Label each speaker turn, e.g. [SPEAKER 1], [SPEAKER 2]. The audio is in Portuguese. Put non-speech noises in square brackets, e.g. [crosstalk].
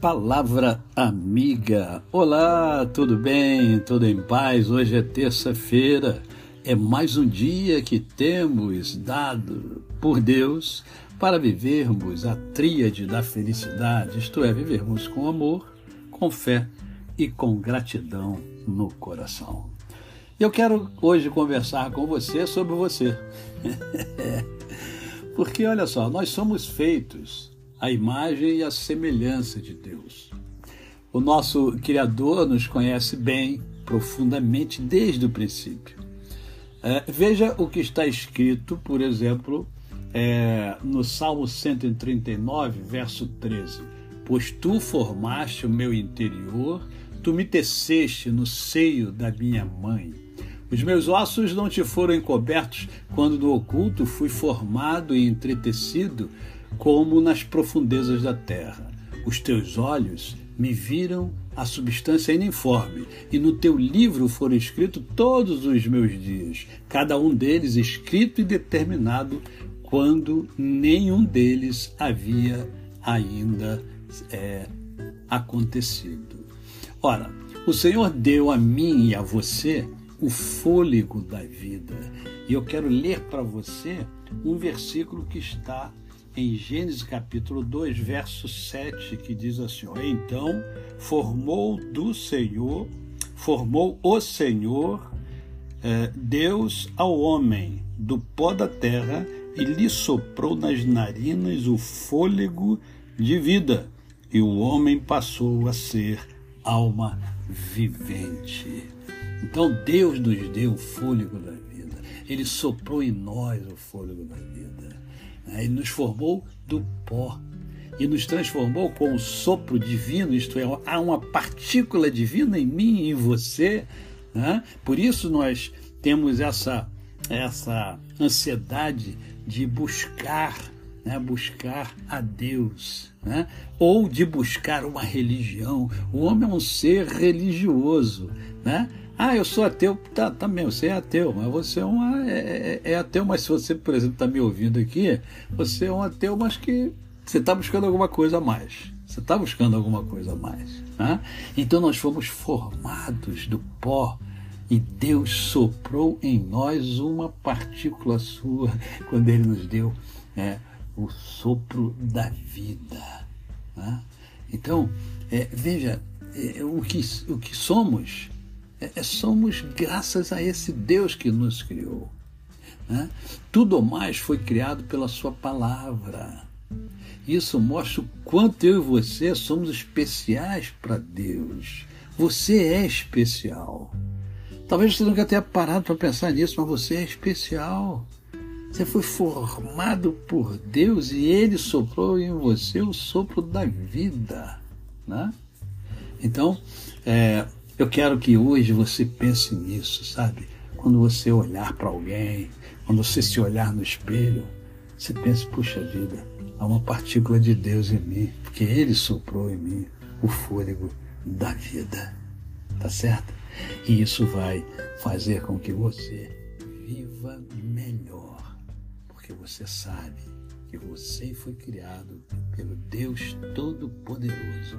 [SPEAKER 1] Palavra amiga. Olá, tudo bem? Tudo em paz? Hoje é terça-feira. É mais um dia que temos dado por Deus para vivermos a tríade da felicidade, isto é, vivermos com amor, com fé e com gratidão no coração. Eu quero hoje conversar com você sobre você. [laughs] Porque olha só, nós somos feitos a imagem e a semelhança de Deus. O nosso Criador nos conhece bem, profundamente, desde o princípio. É, veja o que está escrito, por exemplo, é, no Salmo 139, verso 13: Pois tu formaste o meu interior, tu me teceste no seio da minha mãe. Os meus ossos não te foram encobertos quando no oculto fui formado e entretecido como nas profundezas da terra. Os teus olhos me viram a substância ininforme, e no teu livro foram escritos todos os meus dias, cada um deles escrito e determinado, quando nenhum deles havia ainda é, acontecido. Ora, o Senhor deu a mim e a você o fôlego da vida. E eu quero ler para você um versículo que está em Gênesis capítulo 2, verso 7, que diz assim: Então formou do Senhor, formou o Senhor eh, Deus ao homem do pó da terra e lhe soprou nas narinas o fôlego de vida, e o homem passou a ser alma vivente. Então Deus nos deu o fôlego da vida, Ele soprou em nós o fôlego da vida. Ele nos formou do pó e nos transformou com o sopro divino, isto é, há uma partícula divina em mim e em você. Né? Por isso nós temos essa, essa ansiedade de buscar, né? buscar a Deus, né? ou de buscar uma religião. O homem é um ser religioso. Né? Ah, eu sou ateu. Tá, também, tá você é ateu, mas você é, uma, é, é, é ateu, mas se você, por exemplo, está me ouvindo aqui, você é um ateu, mas que você está buscando alguma coisa a mais. Você está buscando alguma coisa a mais. Né? Então nós fomos formados do pó e Deus soprou em nós uma partícula sua [laughs] quando Ele nos deu é, o sopro da vida. Né? Então, é, veja, é, o, que, o que somos é, somos graças a esse Deus que nos criou. Né? Tudo mais foi criado pela Sua palavra. Isso mostra o quanto eu e você somos especiais para Deus. Você é especial. Talvez você nunca tenha parado para pensar nisso, mas você é especial. Você foi formado por Deus e Ele soprou em você o sopro da vida. Né? Então, é, eu quero que hoje você pense nisso, sabe? Quando você olhar para alguém, quando você se olhar no espelho, você pense, puxa vida, há uma partícula de Deus em mim, porque Ele soprou em mim o fôlego da vida. Tá certo? E isso vai fazer com que você viva melhor, porque você sabe que você foi criado pelo Deus Todo-Poderoso.